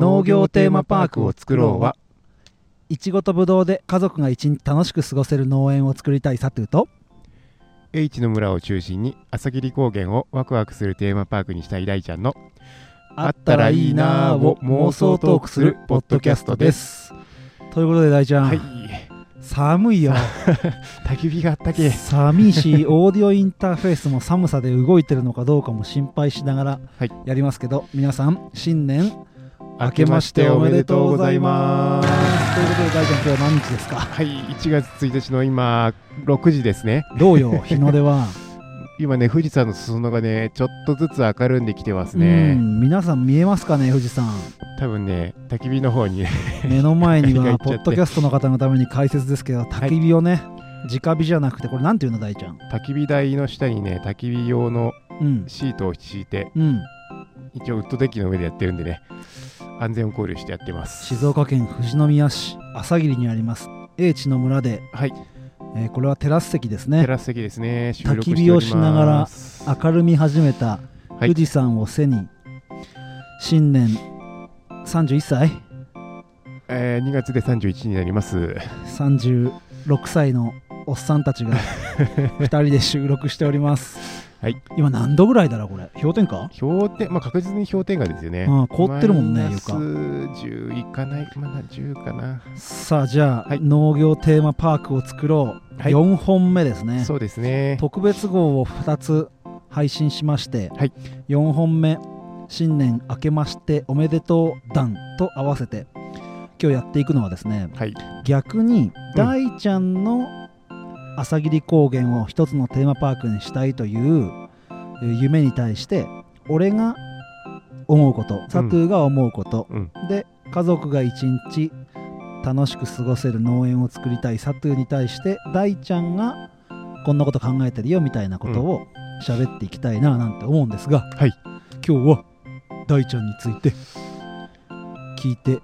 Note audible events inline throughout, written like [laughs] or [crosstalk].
農業テーマパークを作ろうはいちごとぶどうで家族が一日楽しく過ごせる農園を作りたいサトゥーと H の村を中心に朝霧高原をワクワクするテーマパークにしたい大ちゃんのあったらいいなーを妄想トークするポッドキャストです。ということで大ちゃん、はい。寒いよ。[laughs] 焚き火があったけ。寒い。しオーディオインターフェースも寒さで動いてるのかどうかも心配しながらはい。やりますけど、皆さん新年明けましておめでとうございます。ということで大ちゃん今日は何日ですか？はい1月1日の今6時ですね。どうよ日の出は？[laughs] 今ね富士山の裾野がねちょっとずつ明るんできてますうねん皆さん見えますかね富士山。多分ね焚き火の方に。ね [laughs] 目の前には [laughs] ポッドキャストの方のために解説ですけど焚き火をね、直火じゃなくてこれなんていうの大ちゃん？焚き火台の下にね焚き火用のうん。シートを敷いてうん。一応ウッドデッキの上でやってるんでね安全を考慮してやってます。静岡県富士宮市朝霧にあります英知の村で、はい。えーこれはテラス席ですテねラス席ですね。焚き火をしながら明るみ始めたはい。富士山を背に、新年31歳？えー2月で31になります。36歳のおっさんたちが [laughs] 2人で収録しております。はい。今何度ぐらいだろうこれ？氷点下？氷点まあ確実に氷点下ですよね。うん凍ってるもんね床。10いかないまだ10かな。さあじゃあ、はい。農業テーマパークを作ろう、はい。4本目ですね。そうですね。特別号を2つ配信しまして、はい。4本目新年明けましておめでとう団と合わせて今日やっていくのはですねはい。逆にうん。大ちゃんの朝霧高原を一つのテーマパークにしたいというえー夢に対して俺が思うことサトゥーが思うこと、うん。で家族が一日楽しく過ごせる農園を作りたい。サトゥーに対して大ちゃんがこんなこと考えてるよみたいなことを喋っていきたいななんて思うんですが、はい。今日は大ちゃんについて聞いて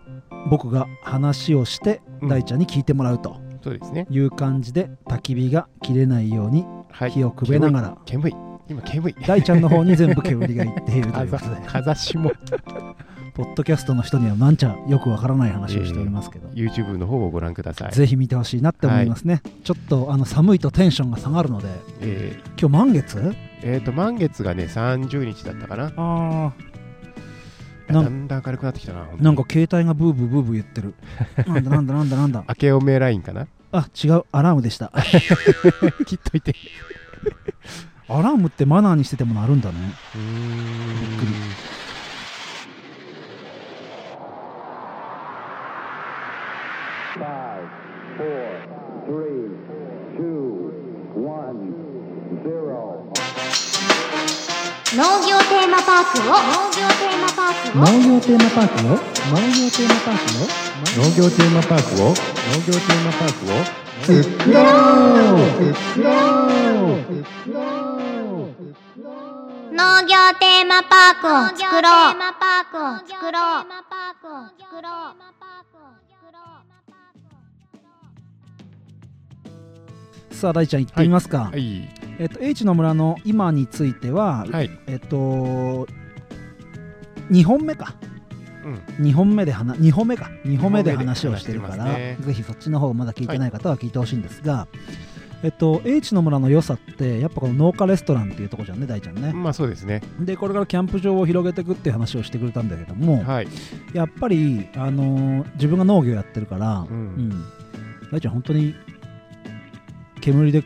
僕が話をしてうん。大ちゃんに聞いてもらうとそうですね。いう感じで焚き火が切れないようにはい。火をくべながら。煙。い今煙。い大ちゃんの方に全部煙がいっているということで。[laughs] かざしも。ポッドキャストの人にはなんちゃよくわからない話をしておりますけど、YouTube の方をご覧ください。ぜひ見てほしいなって思いますね、ちょっとあの寒いとテンションが下がるので。えー。今日満月？えーと満月がね30日だったかな。あだんだん明るくなってきたななんか携帯がブーブーブーブー言ってる。[laughs] なんだなんだなんだなんだ。明けおめラインかな？あ違う。アラームでした。[laughs] 切っといて。[laughs] アラームってマナーにしててもなるんだね。びっくり.農業テーマパークを農業テーマパークを農業テーマパークを農業テーマパークを？農業テーマパークを？農業テーマパークを作ろう。作ろう農業テーマパークを作ろう。テーマパークを作ろう。作ろうさあ大ちゃん行ってみますか、はい。えっと H の村の今については、はい。えっと2本目か。うん。2本目で話2本目か。2本目で二本目で話をしてるから、ね。ぜひそっちの方まだ聞いてない方は聞いてほしいんですが、えっと H の村の良さってやっぱこの農家レストランっていうとこじゃんね大ちゃんね、まあそうですね。でこれからキャンプ場を広げていくっていう話をしてくれたんだけども、はい。やっぱり、あのー自分が農業やってるから、ううんん。大ちゃん本当に煙で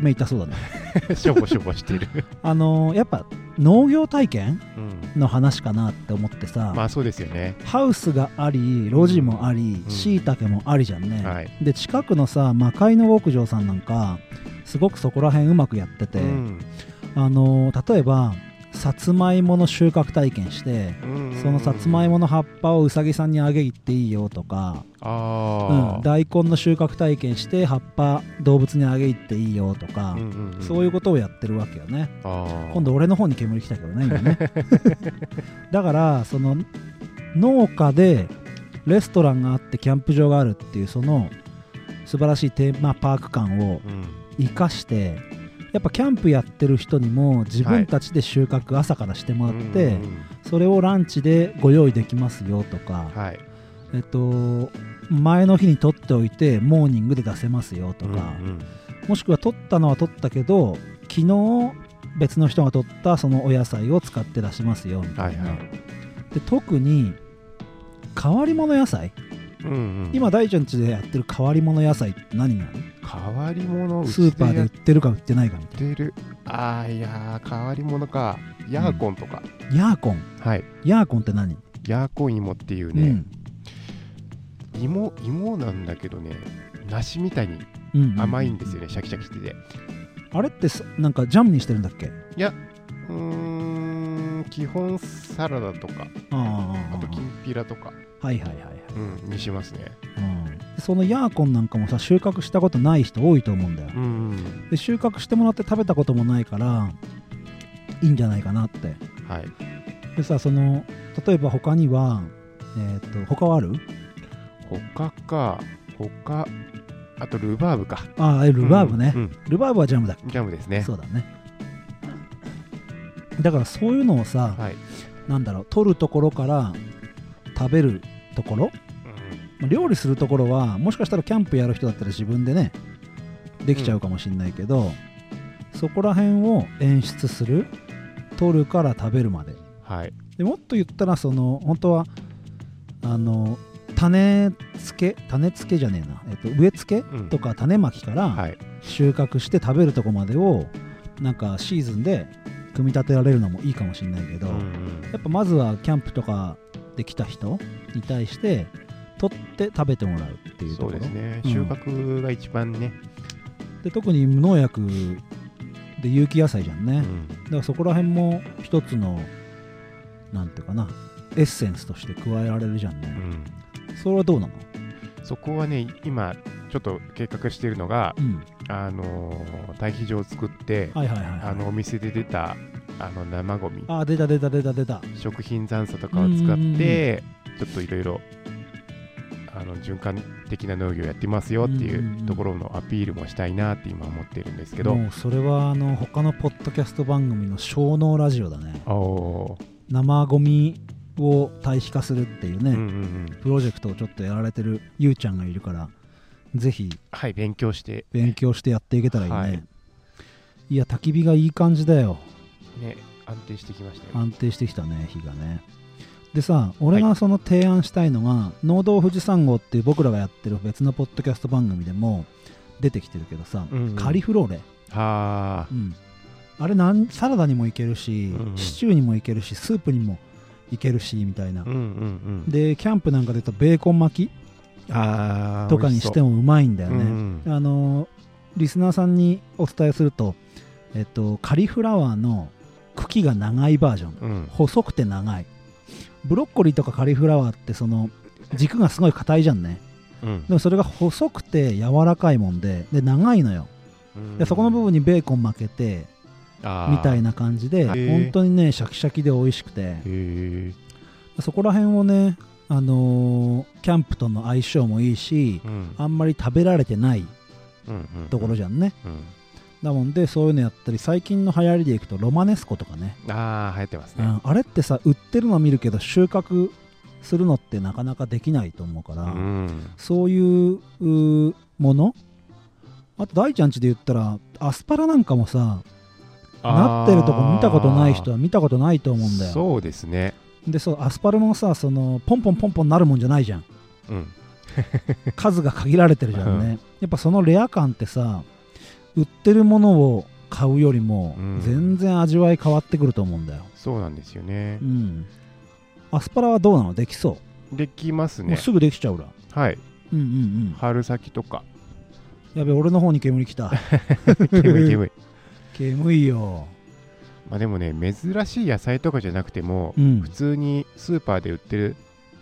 目痛そうだね。[laughs] しょぼしょぼしてる。[laughs] あのーやっぱ農業体験？うん。の話かなって思ってさ、まあそうですよね。ハウスがあり路地もありうん。しいたけもありじゃんね、はい。で近くのさ魔界の牧場さんなんかすごくそこら辺うまくやってて、うん。あのー例えばさつまいもの収穫体験してうんそのさつまいもの葉っぱをうさぎさんにあげ行っていいよとか、うん、大根の収穫体験して葉っぱ動物にあげ行っていいよとか、うんうんうんそういうことをやってるわけよね。今度俺の方に煙来たけどね今ね。[laughs] [laughs] だからその農家でレストランがあってキャンプ場があるっていうその素晴らしいテーマパーク感をうん。生かしてやっぱキャンプやってる人にも自分たちで収穫朝からしてもらって、うんうんそそれをランチでご用意できますよとか、はい。えっと、前の日に取っておいてモーニングで出せますよとか、うん。もしくは取ったのは取ったけど昨日別の人が取ったそのお野菜を使って出しますよみたいな、はいはい。で特に変わり者野菜、うんうん。今大ちゃん家でやってる変わり者野菜って何がある？変わり者スーパーで売やっってるか売ってないかみたいてるああいやー変わり者か。ヤーコンとか、なヤーコン？はい。ヤーコンって何、ヤーコン芋っていうね、うん。芋芋なんだけどね梨みたいにうんうん甘いんですよね、シャキシャキしてて。あれってさなんかジャムにしてるんだっけ？うーん基本サラダとかあときんぴらとか、はいはいはいはい、うん、にしますね。うん、そのヤーコンなんかもさ収穫したことない人多いと思うんだよ。うんうんで収穫してもらって食べたこともないからいいんじゃないかなって。はい。でさその例えば他にはえっ、と他はある？他か他あとルバーブか。ああルバーブね、うんうん。ルバーブはジャムだっジャムですね。けそうだねだからそういうのをさ、はい、なんだろう取るところから食べるところまあ料理するところはもしかしたらキャンプやる人だったら自分でねできちゃうかもしれないけど、そこら辺を演出する取るから食べるまで。はい。でもっと言ったらその本当はあの種付け種付けじゃねえな、えっと、植え付けうん。とか種まきからはい。収穫して食べるとこまでをなんかシーズンで組み立てられるのもいいかもしれないけど、うんうん。やっぱまずはキャンプとかで来た人に対して取って食べてもらうっていうところ。そうですね、うん。収穫が一番ね、で特に無農薬で有機野菜じゃんね、うん。だからそこら辺も一つのなんていうかなエッセンスとして加えられるじゃんね、うん。それはどうなの？そこはね今ちょっと計画しているのが、うんあのー堆肥場を作って、はいはいはい、はい、あのお店で出たあの生ゴミ。あー出た出た出た出た。食品残渣とかを使ってちょっといろいろあの循環的な農業やってますよっていうところのアピールもしたいなって今思ってるんですけど、もうそれはあの他のポッドキャスト番組の小脳ラジオだね。生ゴミを堆肥化するっていうね、うんうんうん。プロジェクトをちょっとやられてるゆうちゃんがいるからぜひ。はい勉強して。勉強してやっていけたらいいね、はい。い、や焚き火がいい感じだよ。ね安定してきましたよ、安定してきたね火がね。でさ俺がその提案したいのが「農道富士山号」っていう僕らがやってる別のポッドキャスト番組でも出てきてるけどさ、うんうん。カリフローレ、はあ。うん、あれなんサラダにもいけるし、うんうん。シチューにもいけるしスープにもいけるしみたいな、うんうんうん。でキャンプなんかで言うとベーコン巻きとかにしてもうまいんだよね、うんう。んあのリスナーさんにお伝えすると、えっと、カリフラワーの茎が長いバージョン。うん。細くて長い。ブロッコリーとかカリフラワーってその軸がすごい硬いじゃんね。うん。でもそれが細くて柔らかいもんでで長いのよ。でそこの部分にベーコン巻けてみたいなな感じでー。本当にねシャキシャキで美味しくて。そこら辺をねあのーキャンプとの相性もいいしうん。あんまり食べられてないうんうんところじゃんね。うん。だもんでそういうのやったり最近の流行りでいくとロマネスコとかね、ああ流行ってますね。うん、あれってさ売ってるの見るけど収穫するのってなかなかできないと思うから、うん。そういうものあと大ちゃんちで言ったらアスパラなんかもさなってるとこ見たことない人は見たことないと思うんだよ。そうですねでそうアスパラもさそのポンポンポンポンなるもんじゃないじゃん。うん。[laughs] 数が限られてるじゃんね、やっぱそのレア感ってさ売ってるものを買うよりもうん。全然味わい変わってくると思うんだよ。そうなんですよね。うん。アスパラはどうなの？できそできますね。すぐできちゃうらはい。うんうんうん。春先とか。やべ俺の方に煙きた。[laughs] 煙い煙。い [laughs] 煙いよまあでもね珍しい野菜とかじゃなくてもうん。普通にスーパーで売ってる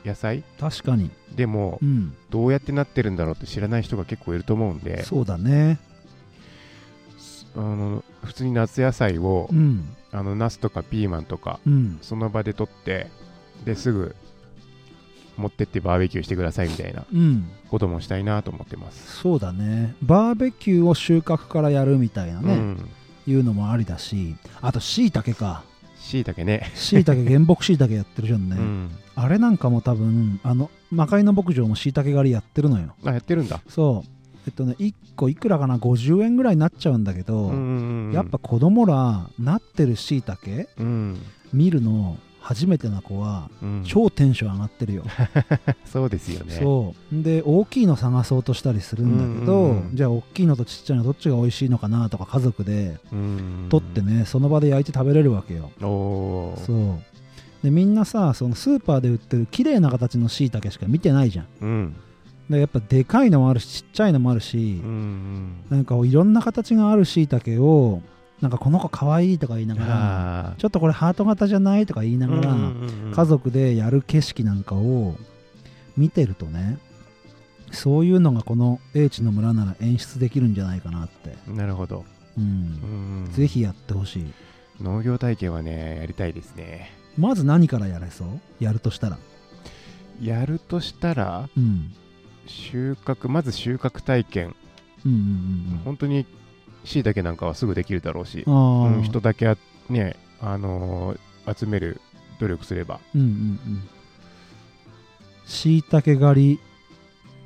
野菜？確かに。でもうん。どうやってなってるんだろうって知らない人が結構いると思うんで。そうだね。あの普通に夏野菜をうん。あのナスとかピーマンとかうん。その場で取ってですぐ持ってってバーベキューしてくださいみたいなうん。こともしたいなと思ってます。そうだね。バーベキューを収穫からやるみたいなね、うん。いうのもありだしあとしいたけか。しいたけね。しいたけ原木しいたけやってるじゃんね、うん。あれなんかも多分あの魔界の牧場もしいたけ狩りやってるのよ。あやってるんだ。そう。えっとね1個いくらかな？50円ぐらいになっちゃうんだけど、うんうんうんやっぱ子供らなってるしいたけうん見るの初めてな子はうん。超テンション上がってるよ、[laughs] そうですよね。そう。で大きいの探そうとしたりするんだけど、うんうんうん。じゃあ大きいのとちっちゃいのどっちが美味しいのかなとか家族でうん取ってねその場で焼いて食べれるわけよ。そう。でみんなさそのスーパーで売ってる綺麗な形のしいたけしか見てないじゃん。うん。でやっぱでかいのもあるしちっちゃいのもあるしうんう、ん。なんかいろんな形があるしいたけをなんかこの子かわいいとか言いながらあちょっとこれハート型じゃないとか言いながら、うんうんうんうん。家族でやる景色なんかを見てるとねそういうのがこの英知の村なら演出できるんじゃないかなって、なるほど、うん。うん。ぜひやってほしい。農業体験はねやりたいですね。まず何からやれそう？やるとしたら。やるとしたらうん。収穫まず収穫体験。うんうん。本当にしいたけなんかはすぐできるだろうしうん、人だけあねあのー集める努力すれば。うんうんうん。しいたけ狩り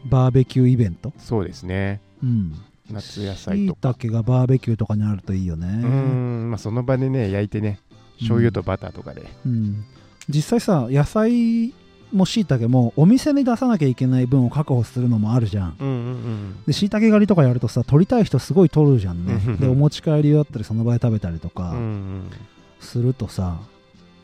バーベキューイベント？そうですね。うん。夏野菜としいたかけがバーベキューとかにあるといいよね。うーん、まあ、その場でね焼いてね醤油とバターとかで、うん、実際さ野菜もしいたけもお店に出さなきゃいけない分を確保するのもあるじゃん。うん、うんうん。でしいたけ狩りとかやるとさ取りたい人すごい取るじゃんね。うん。でお持ち帰りだったりその場で食べたりとかんするとさ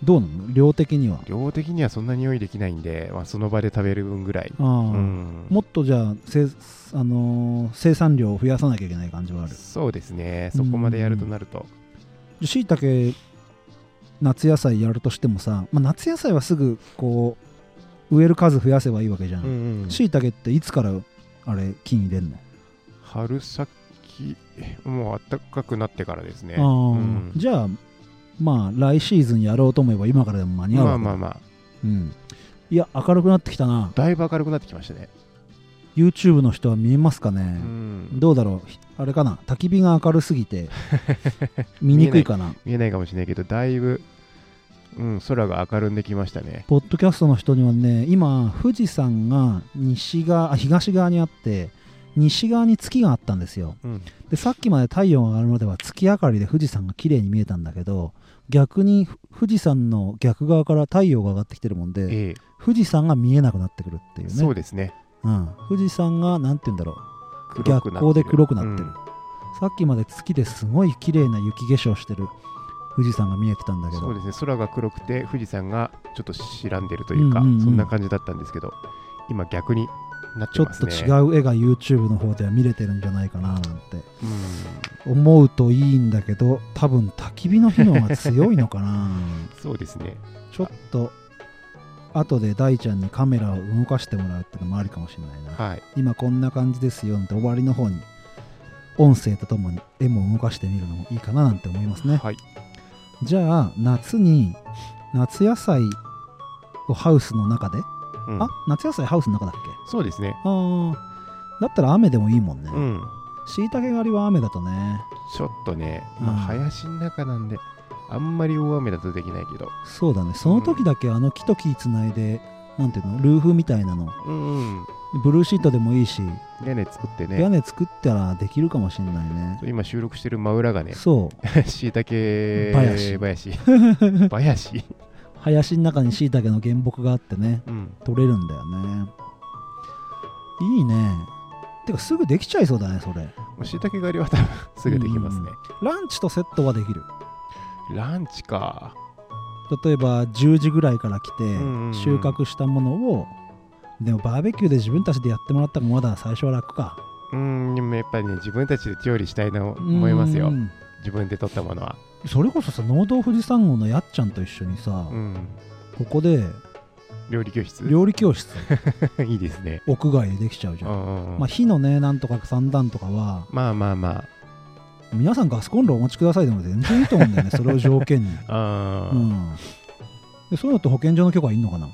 どうなの？量的には？量的にはそんなに用意できないんで、まあ、その場で食べる分ぐらい、うん、もっとじゃあせ、あのー生産量を増やさなきゃいけない感じはある。そうですね。そこまでやるとなると、しいたけ夏野菜やるとしてもさ、まあ、夏野菜はすぐこう植える数増やせばいいわけじゃうんしいたけっていつからあれ菌入れんの？春先もう暖かくなってからですね。うん。じゃあまあ来シーズンやろうと思えば今からでも間に合うまあまあまあ。うん、いや明るくなってきたな。だいぶ明るくなってきましたね。YouTube の人は見えますかうね、ん。どうだろう？ひあれかな？焚き火が明るすぎて見にくいかな？見えないかもしれないけどだいぶ、うん、空が明るんできましたね。ポッドキャストの人にはね今富士山が西側あ東側にあって西側に月があったんですよ。うん。でさっきまで太陽が上がるまでは月明かりで富士山が綺麗に見えたんだけど逆にふ富士山の逆側から太陽が上がってきてるもんでええ。富士山が見えなくなってくるっていうね。そうですね。うん、富士山がなんて言うんだろう。逆光で黒くなってる、うん。さっきまで月ですごい綺麗な雪化粧してる富士山が見えてたんだけど。そうですね。空が黒くて富士山がちょっと白んでるというか、うんうんうん。そんな感じだったんですけど今逆になってちょっとますね違う絵が YouTube の方では見れてるんじゃないかななんて。うん。思うといいんだけど多分焚き火の火の方が強いのかな。[laughs] そうですね。ちょっと後で大ちゃんにカメラを動かしてもらうってのもありかもしれないな、はい。今こんな感じですよって終わりの方に音声とともに絵も動かしてみるのもいいかななんて思いますね。はいじゃあ夏に夏野菜をハウスの中で、うん。あ夏野菜ハウスの中だっけ？そうですね。あー。だったら雨でもいいもんね。うん。しいたけ狩りは雨だとね。ちょっとね、まあ、うん林の中なんであんまり大雨だとできないけど。そうだね。その時だけあの木と木つないで、なんていうの？ルーフみたいなの。うんうんブルーシートでもいいし、屋根作って屋ね根作ったらできるかもしれないね。今収録してる真裏がねそう。しいたけ林。林。[laughs] 林。林の中にしいたけの原木があってねうん。取れるんだよね。いいね。てかすぐできちゃいそうだねそれ。しいたけ狩りは多分すぐできますね、ランチとセットはできる。ランチか。例えば10時ぐらいから来てんうんうん。収穫したものをでもバーベキューで自分たちでやってもらったらまだ最初は楽か。うんでもやっぱりね自分たちで調理したいな思いますよ。うん。自分で取ったものは。それこそさ農道富士山号のやっちゃんと一緒にさ、うん。ここで料理教室？料理教室。[laughs] いいですね。屋外でできちゃうじゃん、うんうんうん。まあ、火のねなんとか三段とかはまあまあま皆さんガスコンロお持ちくださいでも全然いいと思うんだよねそれを条件に、あ [laughs] あー、うん、でそういうのって保健所の許可いんのかな？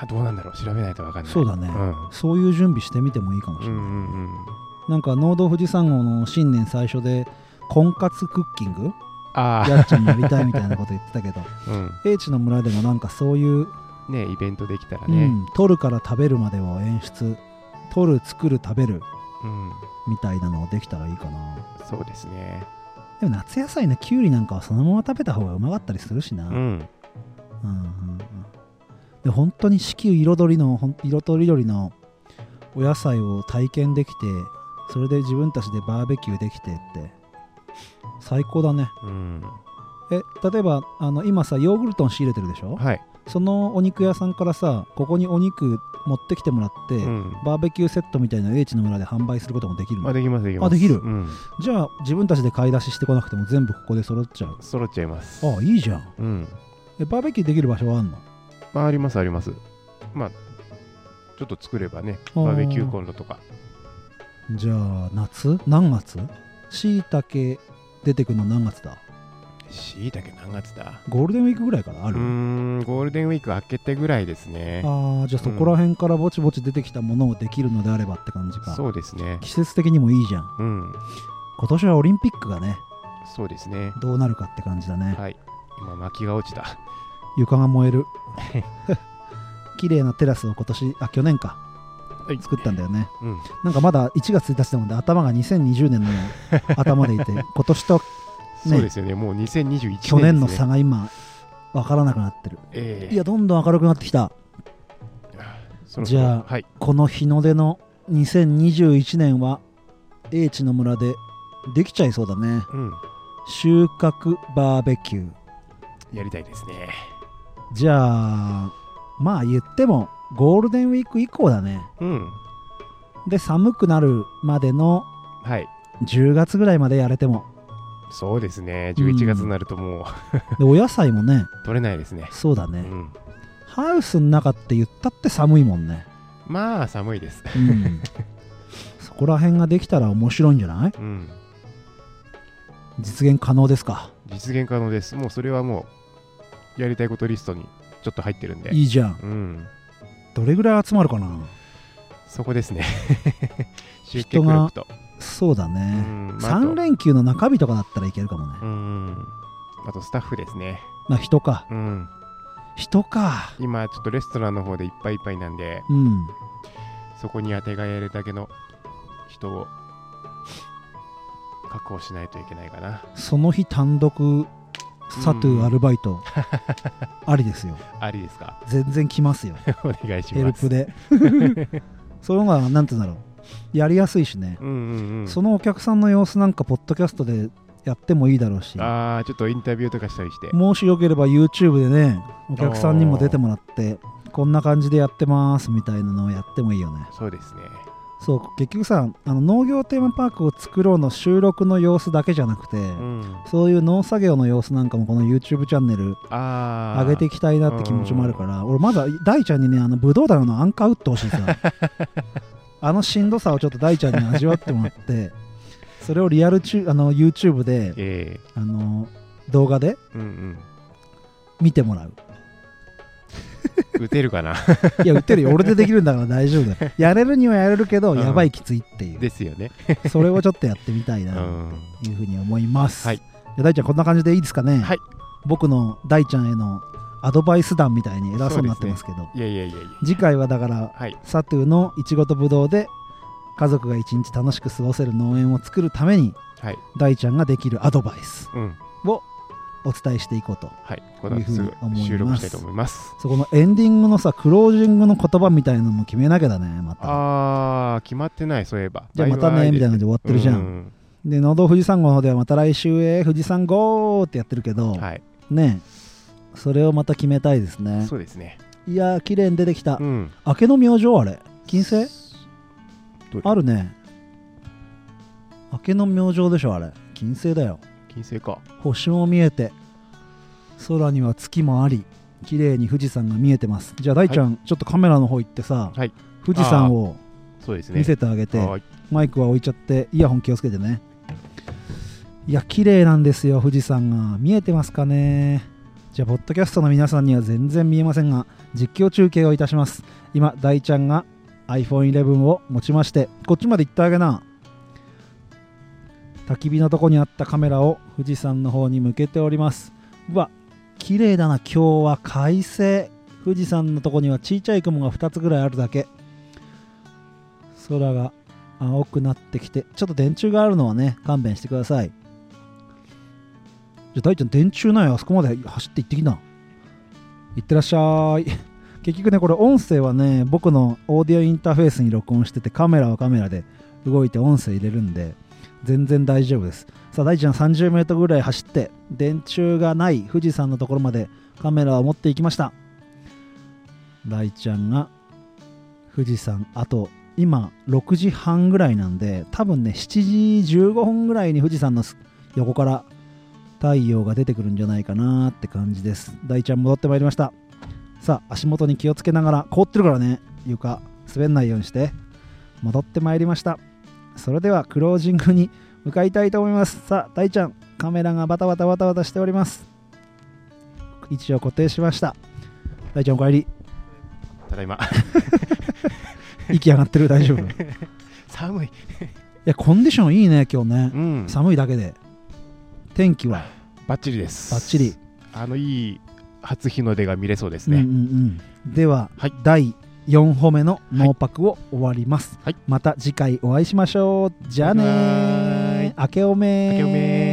あどうなんだろう。調べないと分かんない。そうだね。うん。そういう準備してみてもいいかもしれない、うんうんうん。なんか農道富士山号の新年最初で婚活クッキング？あやっちゃんやりたいみたいなこと言ってたけど。あうん。英知の村でもなんかそういう、ねイベントできたらね。うん、取るから食べるまでを演出取る作る食べるうん、みたいなのをできたらいいかな。そうですね。でも夏野菜のきゅうりなんかはそのまま食べた方がうまかったりするしな、うん。うんうんうんで本当に四季彩りの色とりどりのお野菜を体験できてそれで自分たちでバーベキューできてって最高だね。うん。え例えばあの今さヨーグルトン仕入れてるでしょ？はい、そのお肉屋さんからさここにお肉持ってきてもらって、うん。バーベキューセットみたいな英知の村で販売することもできるの？あできますできます。あできる？うん、じゃあ自分たちで買い出ししてこなくても全部ここで揃っちゃう。揃っちゃいます。あいいじゃん。うん。えバーベキューできる場所はあんの？まあありますあります。まあちょっと作ればねバーベキューコンロとか。じゃあ夏？何月？しいたけ出てくるの何月だ？しいたけ何月だ？ゴールデンウィークぐらいからある？うーんゴールデンウィーク明けてぐらいですね。ああじゃあそこら辺からぼちぼち出てきたものをできるのであればって感じか。そうですね。季節的にもいいじゃん。うん。今年はオリンピックがねそうですね。どうなるかって感じだね。はい。今薪が落ちた床が燃える。[laughs] 綺麗なテラスを今年あ去年か。はい。作ったんだよね。うん。なんかまだ1月1日なので頭が2020年の [laughs] 頭でいて今年とそうですよね。もう2021年ね、去年の差が今分からなくなってる。ええ。いやどんどん明るくなってきた。じゃあはい。この日の出の2021年は英知の村でできちゃいそうだね。うん。収穫バーベキュー。やりたいですねじゃあまあ言ってもゴールデンウィーク以降だね。うん。で寒くなるまでのはい。10月ぐらいまでやれても。そうですね。11月になるともう、でお野菜もね。[laughs] 取れないですね。うそうだね、ん。ハウスの中って言ったって寒いもんね。まあ寒いです。うん。[laughs] そこら辺ができたら面白いんじゃない？うん。実現可能ですか？実現可能です。もうそれはもうやりたいことリストにちょっと入ってるんで。いいじゃん。うん。どれぐらい集まるかな？そこですね。[laughs] 集客力とそうだうね、ん。まああと。3連休の中日とかだったらいけるかもね、うん。あとスタッフですね。まあ人か。うん。人か。今ちょっとレストランの方でいっぱいいっぱいなんでうん。そこに当てがえるだけの人を確保しないといけないかな。その日単独サトゥーアルバイト、[laughs] ありですよ。ありですか？全然来ますよ。[laughs] お願いしヘルますプで。[laughs] その方がなんて言うんだろう。やりやすいしね、うんうんうん。そのお客さんの様子なんかポッドキャストでやってもいいだろうし。ああちょっとインタビューとかしたりして。もしよければ YouTube でねお客さんにも出てもらってこんな感じでやってますみたいなのをやってもいいよね。そうですねそう結局さあの農業テーマパークを作ろうの収録の様子だけじゃなくて、うん。そういう農作業の様子なんかもこの YouTube チャンネル上げていきたいなって気持ちもあるから俺まずは大ちゃんにねあのブドウ棚のアンカー打ってほしいさ。[laughs] あのしんどさをちょっと大ちゃんに味わってもらってそれをリアルチュあの YouTube でえあの動画で見てもらう。うん打てるかな？いや打てるよ。俺でできるんだから大丈夫だよ。やれるにはやれるけど、うん。やばいきついっていう。ですよね。それをちょっとやってみたいうなんというふうに思います、はい。大ちゃんこんな感じでいいですかね、はい。僕の大ちゃんへのアドバイス団みたいに偉そうになってますけど。いやいやいやいや。次回はだからはい。サトゥのいちごとぶどうで家族が一日楽しく過ごせる農園を作るためにはい。大ちゃんができるアドバイスうん。をお伝えしていこうとはいうふうに思います。ぐ収録したいと思います。そこのエンディングのさクロージングの言葉みたいなのも決めなきゃだねまた。ああ決まってないそういえば。じゃあまたねみたいな感じで終わってるじゃん、うん。で農道富士山号の方ではまた来週へ富士山号ってやってるけど、はい。ねそれをまた決めたいですね。そうですね。いやー綺麗に出てきた、うん。明けの明星あれ？金星？あるね。明けの明星でしょあれ。金星だよ金星か。星も見えて空には月もあり綺麗に富士山が見えてます。じゃあ大ちゃん、ちょっとカメラの方行ってさ、はい。富士山を見せてあげて、はい。マイクは置いちゃってイヤホン気をつけてね。いや綺麗なんですよ富士山が。見えてますかね？じゃあポッドキャストの皆さんには全然見えませんが実況中継をいたします。今大ちゃんが iPhone11 を持ちましてこっちまで行ってあげな焚き火のとこにあったカメラを富士山の方に向けております。うわ綺麗だな今日は快晴。富士山のとこには小さい雲が2つぐらいあるだけ。空が青くなってきてちょっと電柱があるのはね勘弁してください。じゃあ大ちゃん電柱ないあそこまで走って行ってきな。行ってらっしゃい。[laughs] 結局ねこれ音声はね僕のオーディオインターフェースに録音しててカメラはカメラで動いて音声入れるんで全然大丈夫です。さあ大ちゃん 30m ぐらい走って電柱がない富士山のところまでカメラを持っていきました。大ちゃんが富士山あと今6時半ぐらいなんで多分ね7時15分ぐらいに富士山の横から太陽が出てくるんじゃないかなって感じです。大ちゃん戻ってまいりました。さあ足元に気をつけながら凍ってるからね床滑んないようにして戻ってまいりました。それではクロージングに向かいたいと思います。さあ大ちゃんカメラがバタバタバタバタしております。位置を固定しました。大ちゃんお帰り。ただいま。[laughs] 息上がってる。大丈夫？い [laughs] 寒い。やコンディションいいね今日ね。うん。寒いだけで。天気は？バッチリです。バッチリ、あのいい初日の出が見れそうですうんうんね、うん、では、はい。第4歩目のノーパクを終わります、はい。また次回お会いしましょう。じゃあねバイバーイ。明けおめ